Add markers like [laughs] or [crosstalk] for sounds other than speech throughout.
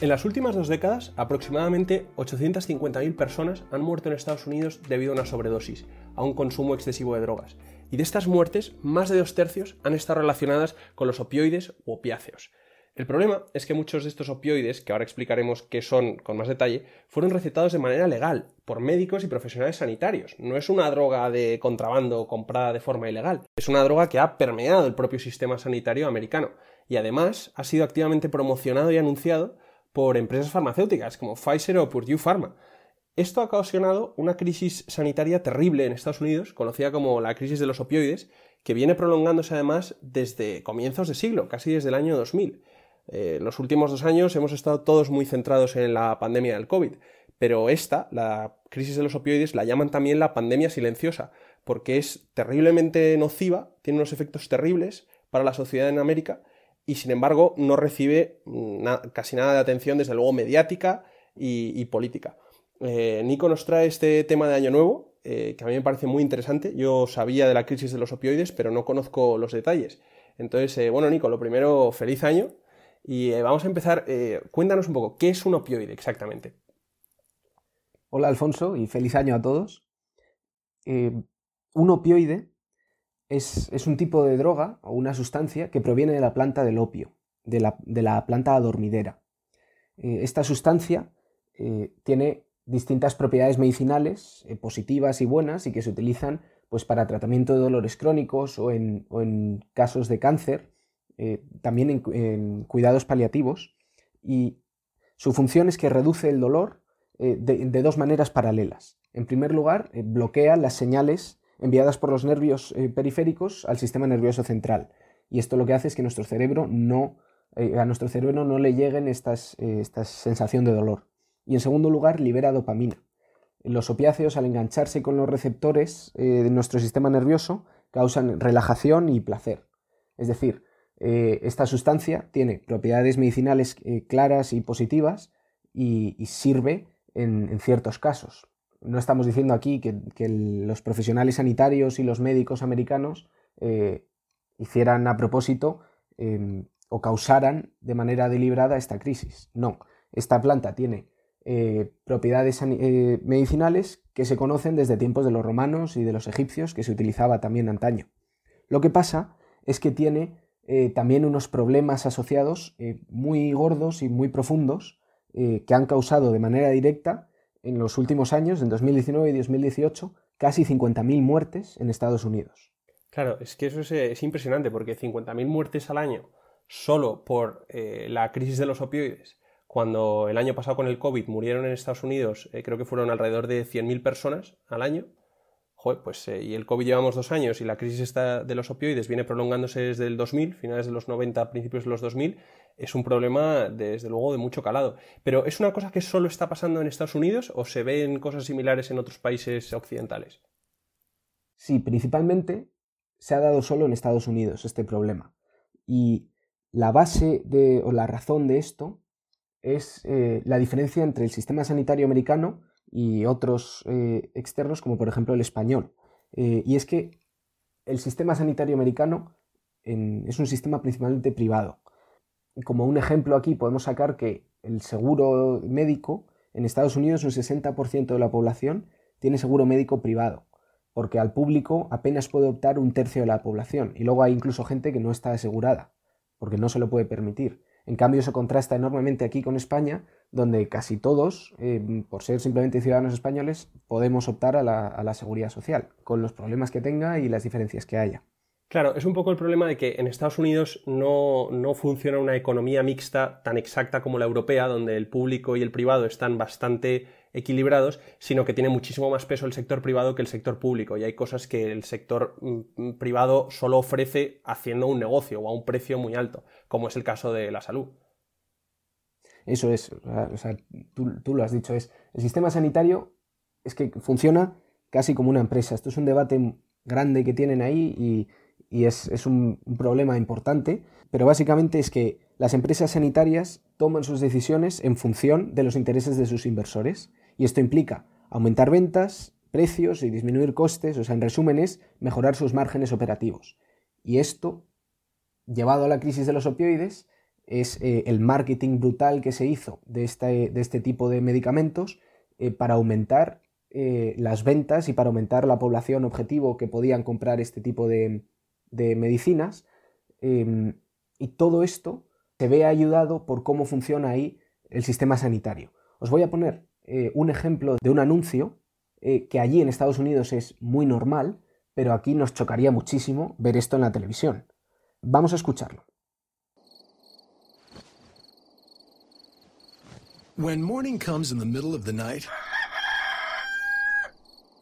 En las últimas dos décadas, aproximadamente 850.000 personas han muerto en Estados Unidos debido a una sobredosis, a un consumo excesivo de drogas. Y de estas muertes, más de dos tercios han estado relacionadas con los opioides u opiáceos. El problema es que muchos de estos opioides, que ahora explicaremos qué son con más detalle, fueron recetados de manera legal por médicos y profesionales sanitarios. No es una droga de contrabando comprada de forma ilegal, es una droga que ha permeado el propio sistema sanitario americano y además ha sido activamente promocionado y anunciado por empresas farmacéuticas como Pfizer o Purdue Pharma. Esto ha ocasionado una crisis sanitaria terrible en Estados Unidos, conocida como la crisis de los opioides, que viene prolongándose además desde comienzos de siglo, casi desde el año 2000. Eh, los últimos dos años hemos estado todos muy centrados en la pandemia del COVID, pero esta, la crisis de los opioides, la llaman también la pandemia silenciosa, porque es terriblemente nociva, tiene unos efectos terribles para la sociedad en América y sin embargo no recibe casi nada de atención, desde luego mediática y, política. Eh, Nico nos trae este tema de Año Nuevo, eh, que a mí me parece muy interesante. Yo sabía de la crisis de los opioides, pero no conozco los detalles. Entonces, eh, bueno, Nico, lo primero, feliz año. Y vamos a empezar. cuéntanos un poco, ¿qué es un opioide exactamente? Hola, Alfonso, y feliz año a todos. un opioide es, un tipo de droga o una sustancia que proviene de la planta del opio, de la, planta adormidera. Eh, esta sustancia eh, tiene distintas propiedades medicinales eh, positivas y buenas y que se utilizan pues, para tratamiento de dolores crónicos o en, casos de cáncer, también en, cuidados paliativos. Y su función es que reduce el dolor de, de, dos maneras paralelas. En primer lugar, bloquea las señales enviadas por los nervios eh, periféricos al sistema nervioso central. Y esto lo que hace es que nuestro cerebro no, eh, a nuestro cerebro no le lleguen estas, eh, esta sensación de dolor. Y en segundo lugar, libera dopamina. Los opiáceos, al engancharse con los receptores de nuestro sistema nervioso, causan relajación y placer. Es decir, esta sustancia tiene propiedades medicinales claras y positivas y, sirve en ciertos casos no estamos diciendo aquí que, los profesionales sanitarios y los médicos americanos eh, hicieran a propósito em, o causaran de manera deliberada esta crisis. No, esta planta tiene eh, propiedades eh, medicinales que se conocen desde tiempos de los romanos y de los egipcios, que se utilizaba también antaño. Lo que pasa es que tiene también unos problemas asociados muy gordos y muy profundos que han causado de manera directa en los últimos años, en 2019 y 2018, casi 50.000 muertes en Estados Unidos. Claro, es que eso es, impresionante porque 50.000 muertes al año solo por eh, la crisis de los opioides, cuando el año pasado con el COVID murieron en Estados Unidos, eh, creo que fueron alrededor de 100.000 personas al año, Joder, pues eh, y el COVID llevamos dos años y la crisis de los opioides viene prolongándose desde el 2000, finales de los 90, principios de los 2000, es un problema desde luego de mucho calado. Pero ¿es una cosa que solo está pasando en Estados Unidos o se ven cosas similares en otros países occidentales? Sí, principalmente se ha dado solo en Estados Unidos este problema. Y la base de, o la razón de esto es eh, la diferencia entre el sistema sanitario americano y otros eh, externos, como por ejemplo el español. Eh, y es que el sistema sanitario americano es un sistema principalmente privado. Como un ejemplo aquí podemos sacar que el seguro médico en Estados Unidos un 60% de la población tiene seguro médico privado, porque al público apenas puede optar un tercio de la población y luego hay incluso gente que no está asegurada, porque no se lo puede permitir. En cambio, eso contrasta enormemente aquí con España, donde casi todos, eh, por ser simplemente ciudadanos españoles, podemos optar a la, seguridad social, con los problemas que tenga y las diferencias que haya. Claro, es un poco el problema de que en Estados Unidos no, no, funciona una economía mixta tan exacta como la europea, donde el público y el privado están bastante equilibrados, sino que tiene muchísimo más peso el sector privado que el sector público. Y hay cosas que el sector mm, privado solo ofrece haciendo un negocio o a un precio muy alto, como es el caso de la salud. Eso es, o sea, tú, lo has dicho, es el sistema sanitario es que funciona casi como una empresa. Esto es un debate grande que tienen ahí y, es, un, un, problema importante, pero básicamente es que las empresas sanitarias toman sus decisiones en función de los intereses de sus inversores y esto implica aumentar ventas, precios y disminuir costes, o sea, en resumen es mejorar sus márgenes operativos. Y esto, llevado a la crisis de los opioides, es eh, el marketing brutal que se hizo de este, de este tipo de medicamentos eh, para aumentar eh, las ventas y para aumentar la población objetivo que podían comprar este tipo de, de medicinas. Em, y todo esto se ve ayudado por cómo funciona ahí el sistema sanitario. Os voy a poner un ejemplo de un anuncio que allí en Estados Unidos es muy normal, pero aquí nos chocaría muchísimo ver esto en la televisión. Vamos a escucharlo. When morning comes in the middle of the night,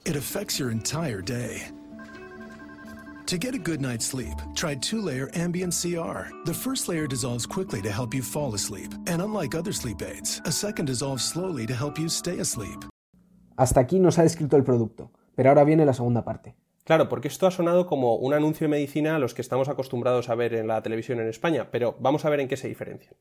it affects your entire day. To get a good night's sleep, try two layer Ambient CR. The first layer dissolves quickly to help you fall asleep. And unlike other sleep aids, a second dissolves slowly to help you stay asleep. Hasta aquí nos ha descrito el producto, pero ahora viene la segunda parte. Claro, porque esto ha sonado como un anuncio de medicina a los que estamos acostumbrados a ver en la televisión en España, pero vamos a ver en qué se diferencian.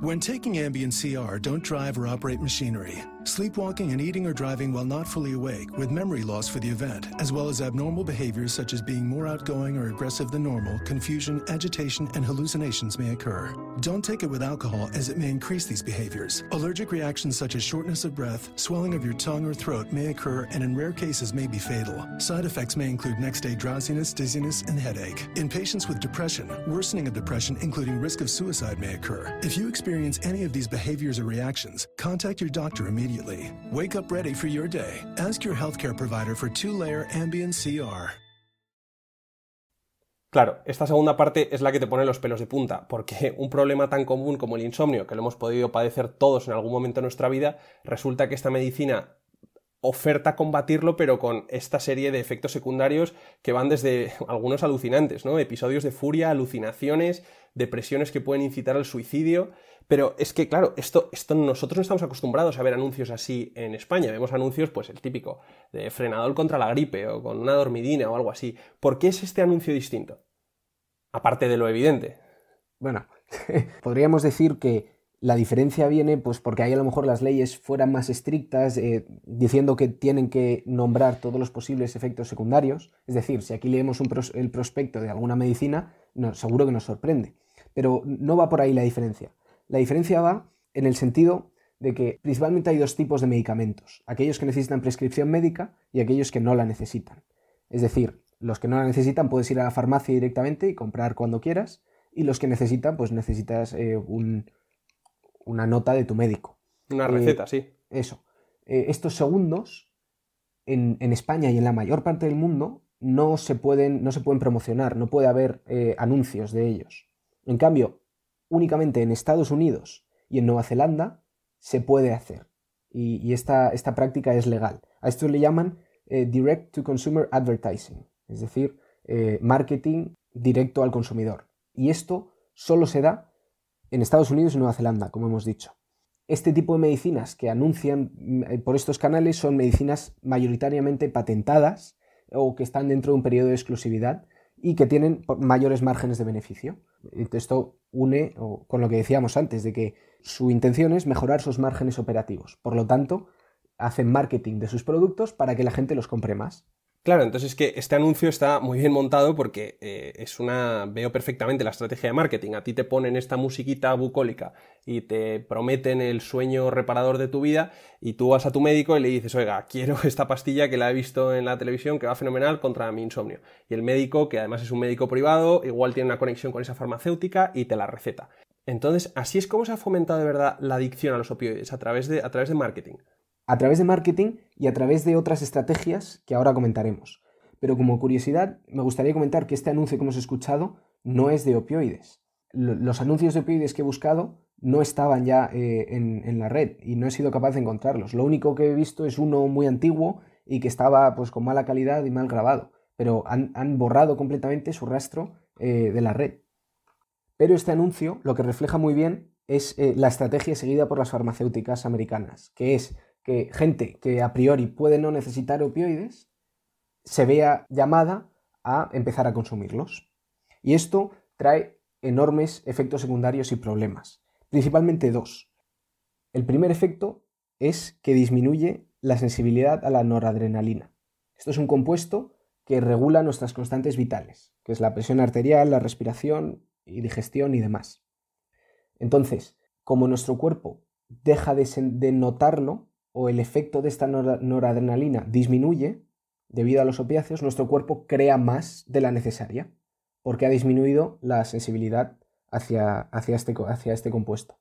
When taking Ambien CR, don't drive or operate machinery. Sleepwalking and eating or driving while not fully awake, with memory loss for the event, as well as abnormal behaviors such as being more outgoing or aggressive than normal, confusion, agitation, and hallucinations may occur. Don't take it with alcohol as it may increase these behaviors. Allergic reactions such as shortness of breath, swelling of your tongue or throat may occur and in rare cases may be fatal. Side effects may include next day drowsiness, dizziness, and headache. In patients with depression, worsening of depression, including risk of suicide, may occur. If you experience any of these behaviors or reactions, contact your doctor immediately. Wake up ready for your day. Ask your healthcare provider for two-layer Ambien CR. Claro, esta segunda parte es la que te pone los pelos de punta, porque un problema tan común como el insomnio, que lo hemos podido padecer todos en algún momento de nuestra vida, resulta que esta medicina oferta combatirlo, pero con esta serie de efectos secundarios que van desde algunos alucinantes, ¿no? Episodios de furia, alucinaciones, depresiones que pueden incitar al suicidio. Pero es que, claro, esto, esto nosotros no estamos acostumbrados a ver anuncios así en España. Vemos anuncios, pues el típico, de frenador contra la gripe o con una dormidina o algo así. ¿Por qué es este anuncio distinto? Aparte de lo evidente. Bueno, [laughs] podríamos decir que la diferencia viene pues porque ahí a lo mejor las leyes fueran más estrictas, eh, diciendo que tienen que nombrar todos los posibles efectos secundarios. Es decir, si aquí leemos el prospecto de alguna medicina, seguro que nos sorprende. Pero no va por ahí la diferencia. La diferencia va en el sentido de que principalmente hay dos tipos de medicamentos. Aquellos que necesitan prescripción médica y aquellos que no la necesitan. Es decir, los que no la necesitan puedes ir a la farmacia directamente y comprar cuando quieras. Y los que necesitan, pues necesitas eh, un, una nota de tu médico. Una receta, sí. Eso. Eh, estos segundos, en, España y en la mayor parte del mundo, no se pueden, no se pueden promocionar, no puede haber eh, anuncios de ellos. En cambio, únicamente en Estados Unidos y en Nueva Zelanda se puede hacer. Y, esta, esta, práctica es legal. A esto le llaman eh, Direct to Consumer Advertising, es decir, marketing directo al consumidor. Y esto solo se da en Estados Unidos y Nueva Zelanda, como hemos dicho. Este tipo de medicinas que anuncian mm, por estos canales son medicinas mayoritariamente patentadas o que están dentro de un periodo de exclusividad y que tienen mayores márgenes de beneficio. Esto une con lo que decíamos antes, de que su intención es mejorar sus márgenes operativos. Por lo tanto, hacen marketing de sus productos para que la gente los compre más. Claro, entonces es que este anuncio está muy bien montado porque eh, es una. veo perfectamente la estrategia de marketing. A ti te ponen esta musiquita bucólica y te prometen el sueño reparador de tu vida, y tú vas a tu médico y le dices, oiga, quiero [laughs] esta pastilla que la he visto en la televisión que va fenomenal contra mi insomnio. Y el médico, que además es un médico privado, igual tiene una conexión con esa farmacéutica y te la receta. Entonces, así es como se ha fomentado de verdad la adicción a los opioides, a través de, a través de marketing a través de marketing y a través de otras estrategias que ahora comentaremos. Pero como curiosidad, me gustaría comentar que este anuncio que hemos escuchado no es de opioides. Los anuncios de opioides que he buscado no estaban ya eh, en, la red y no he sido capaz de encontrarlos. Lo único que he visto es uno muy antiguo y que estaba pues, con mala calidad y mal grabado, pero han, borrado completamente su rastro eh, de la red. Pero este anuncio lo que refleja muy bien es eh, la estrategia seguida por las farmacéuticas americanas, que es que gente que a priori puede no necesitar opioides se vea llamada a empezar a consumirlos. Y esto trae enormes efectos secundarios y problemas, principalmente dos. El primer efecto es que disminuye la sensibilidad a la noradrenalina. Esto es un compuesto que regula nuestras constantes vitales, que es la presión arterial, la respiración y digestión y demás. Entonces, como nuestro cuerpo deja de, notarlo o el efecto de esta noradrenalina disminuye debido a los opiáceos, nuestro cuerpo crea más de la necesaria porque ha disminuido la sensibilidad hacia, hacia, este, hacia este compuesto.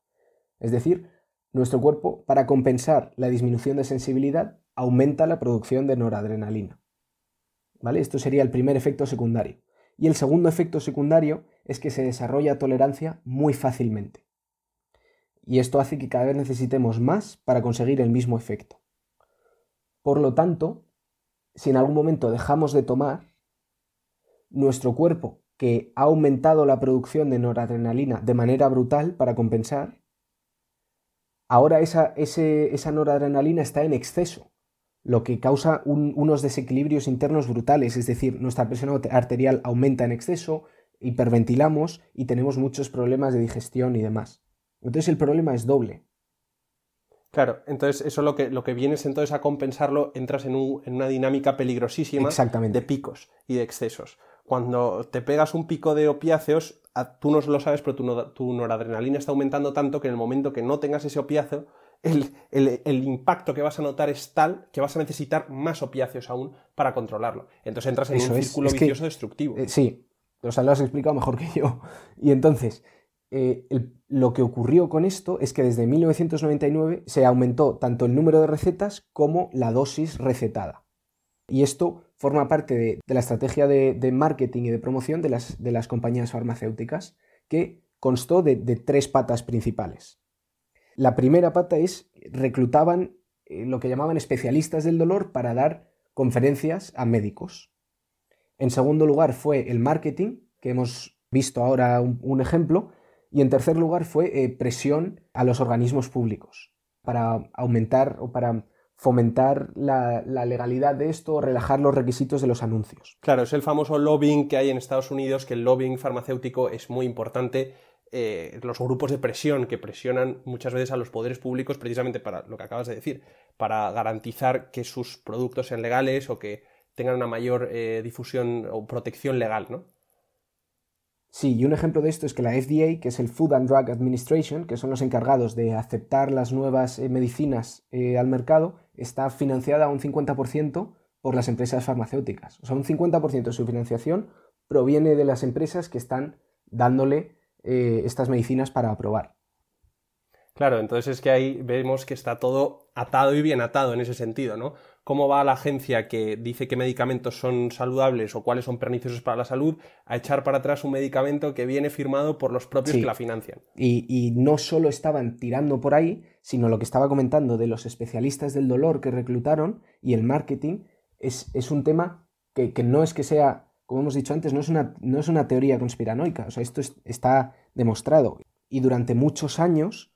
Es decir, nuestro cuerpo, para compensar la disminución de sensibilidad, aumenta la producción de noradrenalina. ¿Vale? Esto sería el primer efecto secundario. Y el segundo efecto secundario es que se desarrolla tolerancia muy fácilmente. Y esto hace que cada vez necesitemos más para conseguir el mismo efecto. Por lo tanto, si en algún momento dejamos de tomar, nuestro cuerpo, que ha aumentado la producción de noradrenalina de manera brutal para compensar, ahora esa, esa noradrenalina está en exceso, lo que causa unos desequilibrios internos brutales, es decir, nuestra presión arterial aumenta en exceso, hiperventilamos y tenemos muchos problemas de digestión y demás. Entonces el problema es doble. Claro, entonces eso lo que, lo que vienes entonces a compensarlo, entras en, una dinámica peligrosísima de picos y de excesos. Cuando te pegas un pico de opiáceos, tú no lo sabes, pero tu, noradrenalina está aumentando tanto que en el momento que no tengas ese opiáceo, el, impacto que vas a notar es tal que vas a necesitar más opiáceos aún para controlarlo. Entonces entras en un círculo vicioso destructivo. Eh, sí, o sea, lo has explicado mejor que yo. Y entonces, eh, lo que ocurrió con esto es que desde 1999 se aumentó tanto el número de recetas como la dosis recetada. Y esto forma parte de, la estrategia de, marketing y de promoción de las, compañías farmacéuticas, que constó de, tres patas principales. La primera pata es reclutaban eh, lo que llamaban especialistas del dolor para dar conferencias a médicos. En segundo lugar fue el marketing, que hemos visto ahora un, ejemplo. Y en tercer lugar fue eh, presión a los organismos públicos para aumentar o para fomentar la, legalidad de esto relajar los requisitos de los anuncios. Claro, es el famoso lobbying que hay en Estados Unidos, que el lobbying farmacéutico es muy importante. Eh, los grupos de presión que presionan muchas veces a los poderes públicos precisamente para lo que acabas de decir, para garantizar que sus productos sean legales o que tengan una mayor eh, difusión o protección legal, ¿no? Sí, y un ejemplo de esto es que la FDA, que es el Food and Drug Administration, que son los encargados de aceptar las nuevas eh, medicinas eh, al mercado, está financiada un 50% por las empresas farmacéuticas. O sea, un 50% de su financiación proviene de las empresas que están dándole eh, estas medicinas para aprobar. Claro, entonces es que ahí vemos que está todo atado y bien atado en ese sentido, ¿no? Cómo va la agencia que dice qué medicamentos son saludables o cuáles son perniciosos para la salud a echar para atrás un medicamento que viene firmado por los propios que la financian. Y, no solo estaban tirando por ahí, sino lo que estaba comentando de los especialistas del dolor que reclutaron y el marketing es, un tema que, no es que sea, como hemos dicho antes, no es una, no es una teoría conspiranoica, o sea, esto está demostrado. Y durante muchos años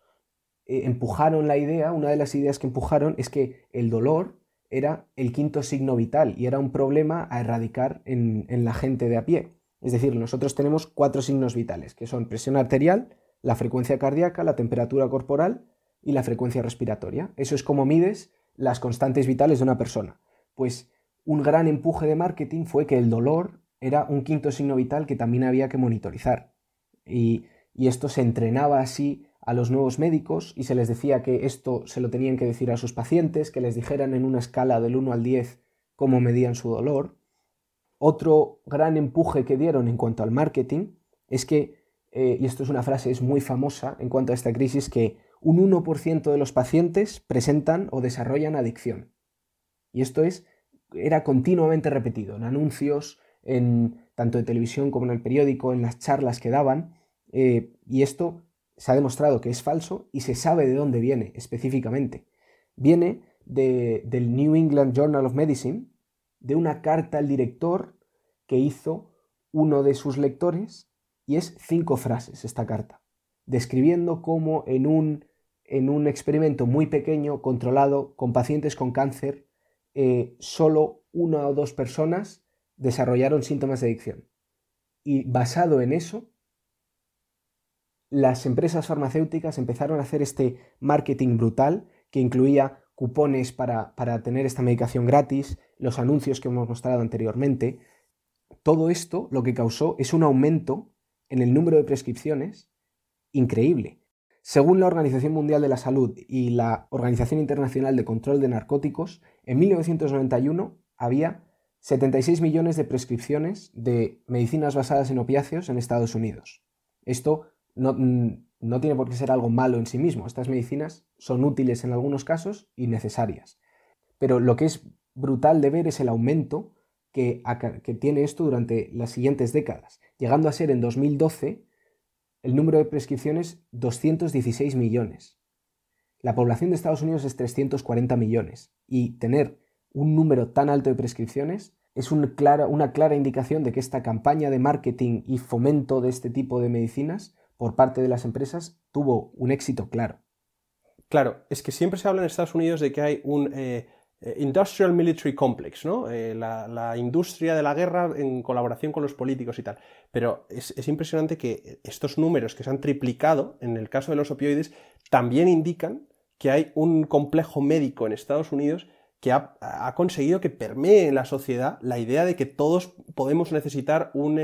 eh, empujaron la idea, una de las ideas que empujaron es que el dolor era el quinto signo vital y era un problema a erradicar en, la gente de a pie. Es decir, nosotros tenemos cuatro signos vitales, que son presión arterial, la frecuencia cardíaca, la temperatura corporal y la frecuencia respiratoria. Eso es como mides las constantes vitales de una persona. Pues un gran empuje de marketing fue que el dolor era un quinto signo vital que también había que monitorizar. Y, y esto se entrenaba así a los nuevos médicos y se les decía que esto se lo tenían que decir a sus pacientes, que les dijeran en una escala del 1 al 10 cómo medían su dolor. Otro gran empuje que dieron en cuanto al marketing es que, eh, y esto es una frase es muy famosa en cuanto a esta crisis, que un 1% de los pacientes presentan o desarrollan adicción. Y esto es, era continuamente repetido en anuncios, en tanto de televisión como en el periódico, en las charlas que daban, eh, y esto se ha demostrado que es falso y se sabe de dónde viene específicamente. Viene del New England Journal of Medicine, de una carta al director que hizo uno de sus lectores, y es cinco frases esta carta, describiendo cómo en un, en un experimento muy pequeño, controlado, con pacientes con cáncer, eh, solo una o dos personas desarrollaron síntomas de adicción. Y basado en eso, las empresas farmacéuticas empezaron a hacer este marketing brutal que incluía cupones para, tener esta medicación gratis, los anuncios que hemos mostrado anteriormente. Todo esto lo que causó es un aumento en el número de prescripciones increíble. Según la Organización Mundial de la Salud y la Organización Internacional de Control de Narcóticos, en 1991 había 76 millones de prescripciones de medicinas basadas en opiáceos en Estados Unidos. Esto no, mm, no, tiene por qué ser algo malo en sí mismo. Estas medicinas son útiles en algunos casos y necesarias. Pero lo que es brutal de ver es el aumento que, que tiene esto durante las siguientes décadas, llegando a ser en 2012 el número de prescripciones 216 millones. La población de Estados Unidos es 340 millones y tener un número tan alto de prescripciones es clara, una clara indicación de que esta campaña de marketing y fomento de este tipo de medicinas por parte de las empresas tuvo un éxito claro. Claro, es que siempre se habla en Estados Unidos de que hay un eh, eh, Industrial Military Complex, ¿no? Eh, la, industria de la guerra en colaboración con los políticos y tal. Pero es, impresionante que estos números que se han triplicado en el caso de los opioides también indican que hay un complejo médico en Estados Unidos que ha, conseguido que permee en la sociedad la idea de que todos podemos necesitar un,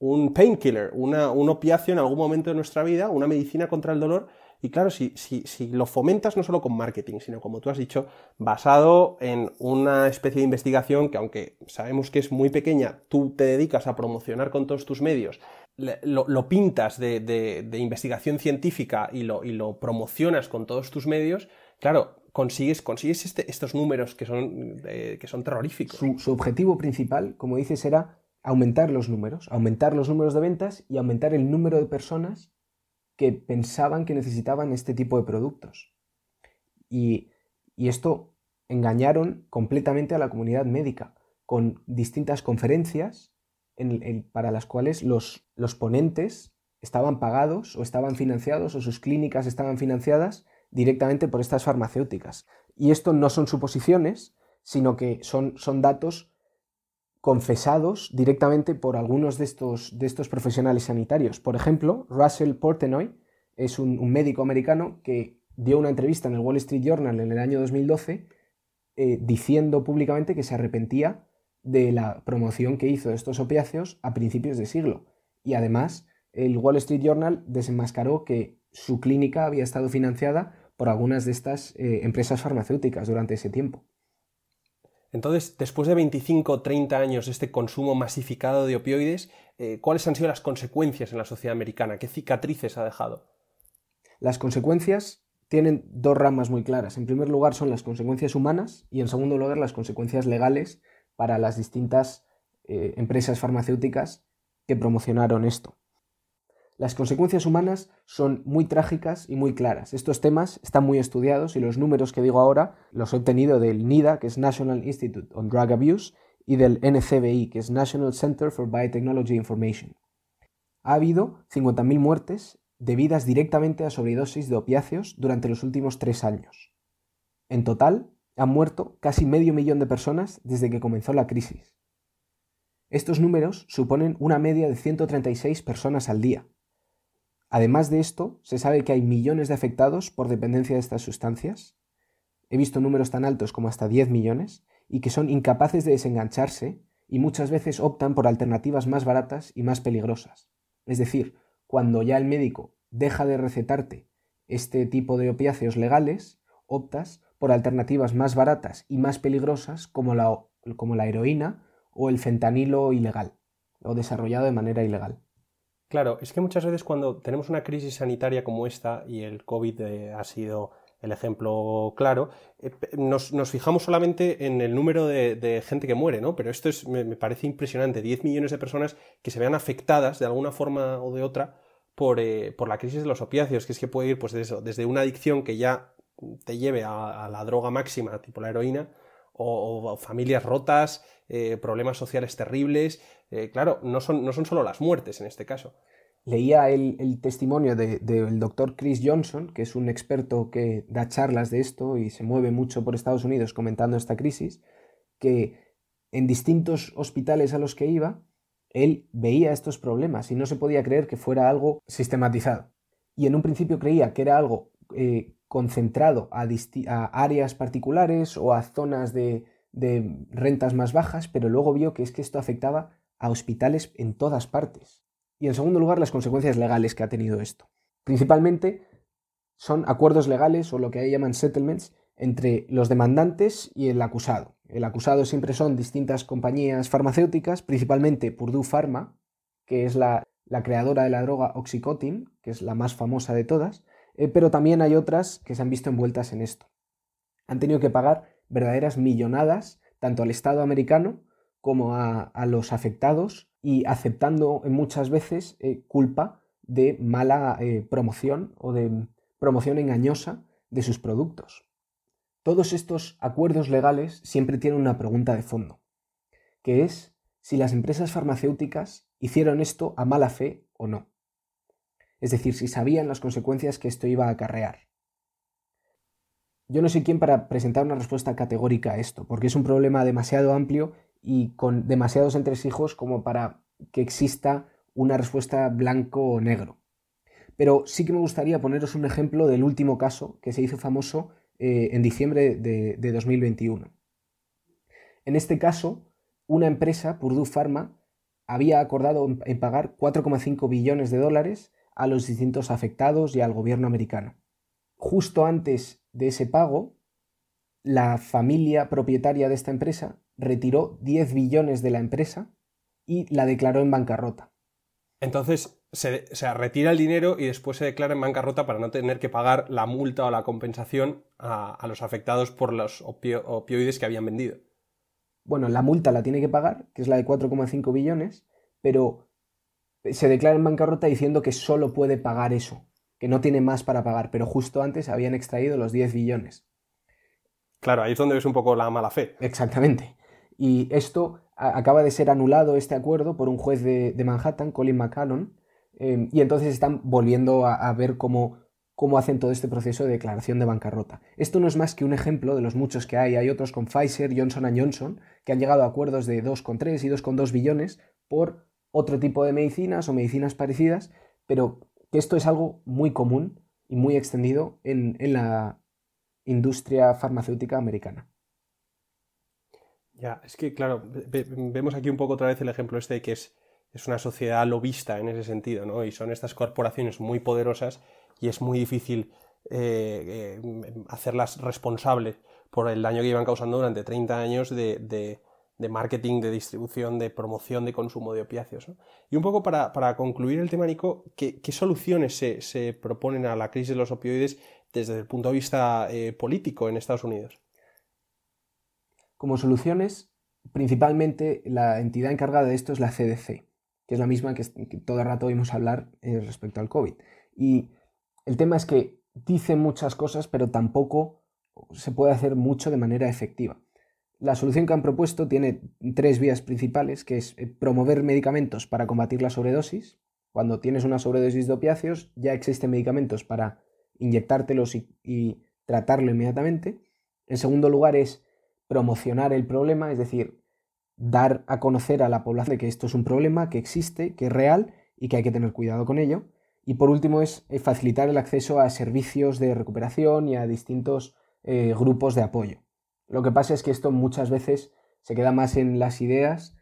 un painkiller, un opiáceo en algún momento de nuestra vida, una medicina contra el dolor y claro, si, si, si, lo fomentas no solo con marketing, sino como tú has dicho, basado en una especie de investigación que aunque sabemos que es muy pequeña, tú te dedicas a promocionar con todos tus medios, lo, pintas de, de, investigación científica y lo, y lo promocionas con todos tus medios, claro, consigues, consigues este, estos números que son, que son terroríficos. Su, su, objetivo principal, como dices, era aumentar los números, aumentar los números de ventas y aumentar el número de personas que pensaban que necesitaban este tipo de productos. Y, esto engañaron completamente a la comunidad médica con distintas conferencias para las cuales los, los ponentes estaban pagados o estaban financiados o sus clínicas estaban financiadas directamente por estas farmacéuticas. Y esto no son suposiciones, sino que son, son datos confesados directamente por algunos de estos, de estos profesionales sanitarios. Por ejemplo, Russell Portenoy es un, médico americano que dio una entrevista en el Wall Street Journal en el año 2012 eh, diciendo públicamente que se arrepentía de la promoción que hizo de estos opiáceos a principios de siglo. Y además, el Wall Street Journal desenmascaró que su clínica había estado financiada por algunas de estas eh, empresas farmacéuticas durante ese tiempo. Entonces, después de 25 o 30 años de este consumo masificado de opioides, eh, ¿cuáles han sido las consecuencias en la sociedad americana? ¿Qué cicatrices ha dejado? Las consecuencias tienen dos ramas muy claras. En primer lugar son las consecuencias humanas y en segundo lugar las consecuencias legales para las distintas eh, empresas farmacéuticas que promocionaron esto. Las consecuencias humanas son muy trágicas y muy claras. Estos temas están muy estudiados y los números que digo ahora los he obtenido del NIDA, que es National Institute on Drug Abuse, y del NCBI, que es National Center for Biotechnology Information. Ha habido 50.000 muertes debidas directamente a sobredosis de opiáceos durante los últimos tres años. En total, han muerto casi medio millón de personas desde que comenzó la crisis. Estos números suponen una media de 136 personas al día, Además de esto, se sabe que hay millones de afectados por dependencia de estas sustancias. He visto números tan altos como hasta 10 millones y que son incapaces de desengancharse y muchas veces optan por alternativas más baratas y más peligrosas. Es decir, cuando ya el médico deja de recetarte este tipo de opiáceos legales, optas por alternativas más baratas y más peligrosas como la, como la heroína o el fentanilo ilegal o desarrollado de manera ilegal. Claro, es que muchas veces cuando tenemos una crisis sanitaria como esta, y el COVID eh, ha sido el ejemplo claro, eh, nos, fijamos solamente en el número de, gente que muere, ¿no? Pero esto es, me, parece impresionante, 10 millones de personas que se vean afectadas de alguna forma o de otra por, eh, por la crisis de los opiáceos, que es que puede ir pues, desde una adicción que ya te lleve a la droga máxima, tipo la heroína, o, familias rotas, eh, problemas sociales terribles. Eh, claro, no son, no son solo las muertes en este caso. Leía el, testimonio del doctor Chris Johnson, que es un experto que da charlas de esto y se mueve mucho por Estados Unidos comentando esta crisis, que en distintos hospitales a los que iba, él veía estos problemas y no se podía creer que fuera algo sistematizado. Y en un principio creía que era algo eh, concentrado a, áreas particulares o a zonas de, rentas más bajas, pero luego vio que es que esto afectaba a hospitales en todas partes. Y en segundo lugar, las consecuencias legales que ha tenido esto. Principalmente son acuerdos legales o lo que ahí llaman settlements entre los demandantes y el acusado. El acusado siempre son distintas compañías farmacéuticas, principalmente Purdue Pharma, que es la, creadora de la droga Oxycontin, que es la más famosa de todas, eh, pero también hay otras que se han visto envueltas en esto. Han tenido que pagar verdaderas millonadas tanto al Estado americano como a, los afectados y aceptando muchas veces eh, culpa de mala eh, promoción o de promoción engañosa de sus productos. Todos estos acuerdos legales siempre tienen una pregunta de fondo, que es si las empresas farmacéuticas hicieron esto a mala fe o no. Es decir, si sabían las consecuencias que esto iba a acarrear. Yo no soy quien para presentar una respuesta categórica a esto, porque es un problema demasiado amplio y con demasiados entresijos como para que exista una respuesta blanco o negro. Pero sí que me gustaría poneros un ejemplo del último caso que se hizo famoso eh, en diciembre de, de 2021. En este caso, una empresa, Purdue Pharma, había acordado en pagar 4,5 billones de dólares a los distintos afectados y al gobierno americano. Justo antes de ese pago, la familia propietaria de esta empresa retiró 10 billones de la empresa y la declaró en bancarrota. Entonces, se, retira el dinero y después se declara en bancarrota para no tener que pagar la multa o la compensación a, los afectados por los opioides que habían vendido. Bueno, la multa la tiene que pagar, que es la de 4,5 billones, pero se declara en bancarrota diciendo que solo puede pagar eso, que no tiene más para pagar, pero justo antes habían extraído los 10 billones. Claro, ahí es donde ves un poco la mala fe. Exactamente. Y esto acaba de ser anulado, este acuerdo, por un juez de, Manhattan, Colin McCallum, em, y entonces están volviendo a, ver cómo, cómo, hacen todo este proceso de declaración de bancarrota. Esto no es más que un ejemplo de los muchos que hay. Hay otros con Pfizer, Johnson Johnson, que han llegado a acuerdos de 2,3 y 2,2 billones por otro tipo de medicinas o medicinas parecidas, pero que esto es algo muy común y muy extendido en, la industria farmacéutica americana. Ya, es que claro, vemos aquí un poco otra vez el ejemplo este de que es, es una sociedad lobista en ese sentido, ¿no? Y son estas corporaciones muy poderosas y es muy difícil eh, eh, hacerlas responsables por el daño que iban causando durante 30 años de, de marketing, de distribución, de promoción de consumo de opiáceos. Y un poco para, concluir el tema, Nico, ¿qué, soluciones se, proponen a la crisis de los opioides desde el punto de vista eh, político en Estados Unidos? Como soluciones, principalmente la entidad encargada de esto es la CDC, que es la misma que, todo el rato oímos hablar eh, respecto al COVID. Y el tema es que dice muchas cosas, pero tampoco se puede hacer mucho de manera efectiva. La solución que han propuesto tiene tres vías principales, que es eh, promover medicamentos para combatir la sobredosis. Cuando tienes una sobredosis de opiáceos, ya existen medicamentos para inyectártelos y, tratarlo inmediatamente. En segundo lugar es promocionar el problema, es decir, dar a conocer a la población de que esto es un problema, que existe, que es real y que hay que tener cuidado con ello. Y por último es eh, facilitar el acceso a servicios de recuperación y a distintos eh, grupos de apoyo. Lo que pasa es que esto muchas veces se queda más en las ideas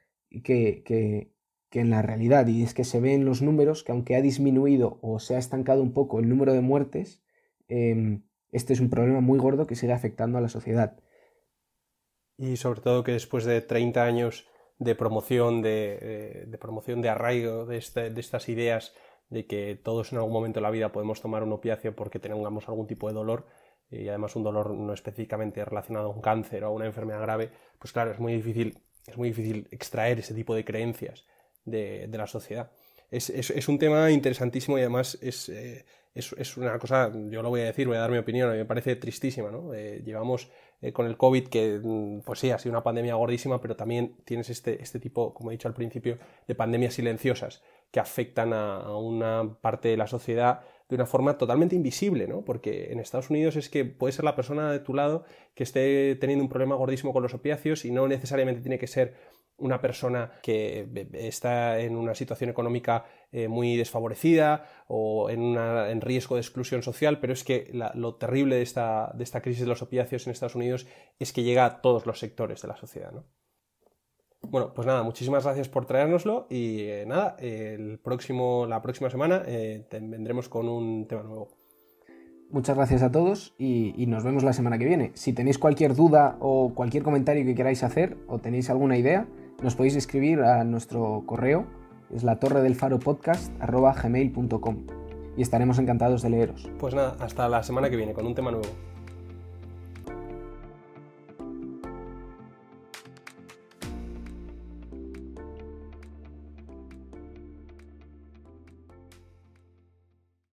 que, que, en la realidad. Y es que se ve en los números que aunque ha disminuido o se ha estancado un poco el número de muertes, em, este es un problema muy gordo que sigue afectando a la sociedad. Y sobre todo que después de 30 años de promoción, de, eh, de promoción de arraigo de, de estas ideas de que todos en algún momento de la vida podemos tomar un opiáceo porque tengamos algún tipo de dolor, y además un dolor no específicamente relacionado a un cáncer o a una enfermedad grave, pues claro, es muy difícil, es muy difícil extraer ese tipo de creencias de, la sociedad. Es, un tema interesantísimo y además eh, es, una cosa, yo lo voy a decir, voy a dar mi opinión, a mí me parece tristísima, ¿no? Eh, llevamos eh, con el COVID que, mm, pues sí, ha sido una pandemia gordísima, pero también tienes este, este tipo, como he dicho al principio, de pandemias silenciosas que afectan a una parte de la sociedad de una forma totalmente invisible, ¿no? Porque en Estados Unidos es que puede ser la persona de tu lado que esté teniendo un problema gordísimo con los opiáceos y no necesariamente tiene que ser una persona que está en una situación económica eh, muy desfavorecida o en, en, riesgo de exclusión social, pero es que lo terrible de esta, de esta crisis de los opiáceos en Estados Unidos es que llega a todos los sectores de la sociedad. ¿no? Bueno, pues nada, muchísimas gracias por traérnoslo y eh, nada, el próximo, la próxima semana eh, vendremos con un tema nuevo. Muchas gracias a todos y, y, nos vemos la semana que viene. Si tenéis cualquier duda o cualquier comentario que queráis hacer o tenéis alguna idea, nos podéis escribir a nuestro correo, es la torre del faro podcast y estaremos encantados de leeros. Pues nada, hasta la semana que viene con un tema nuevo.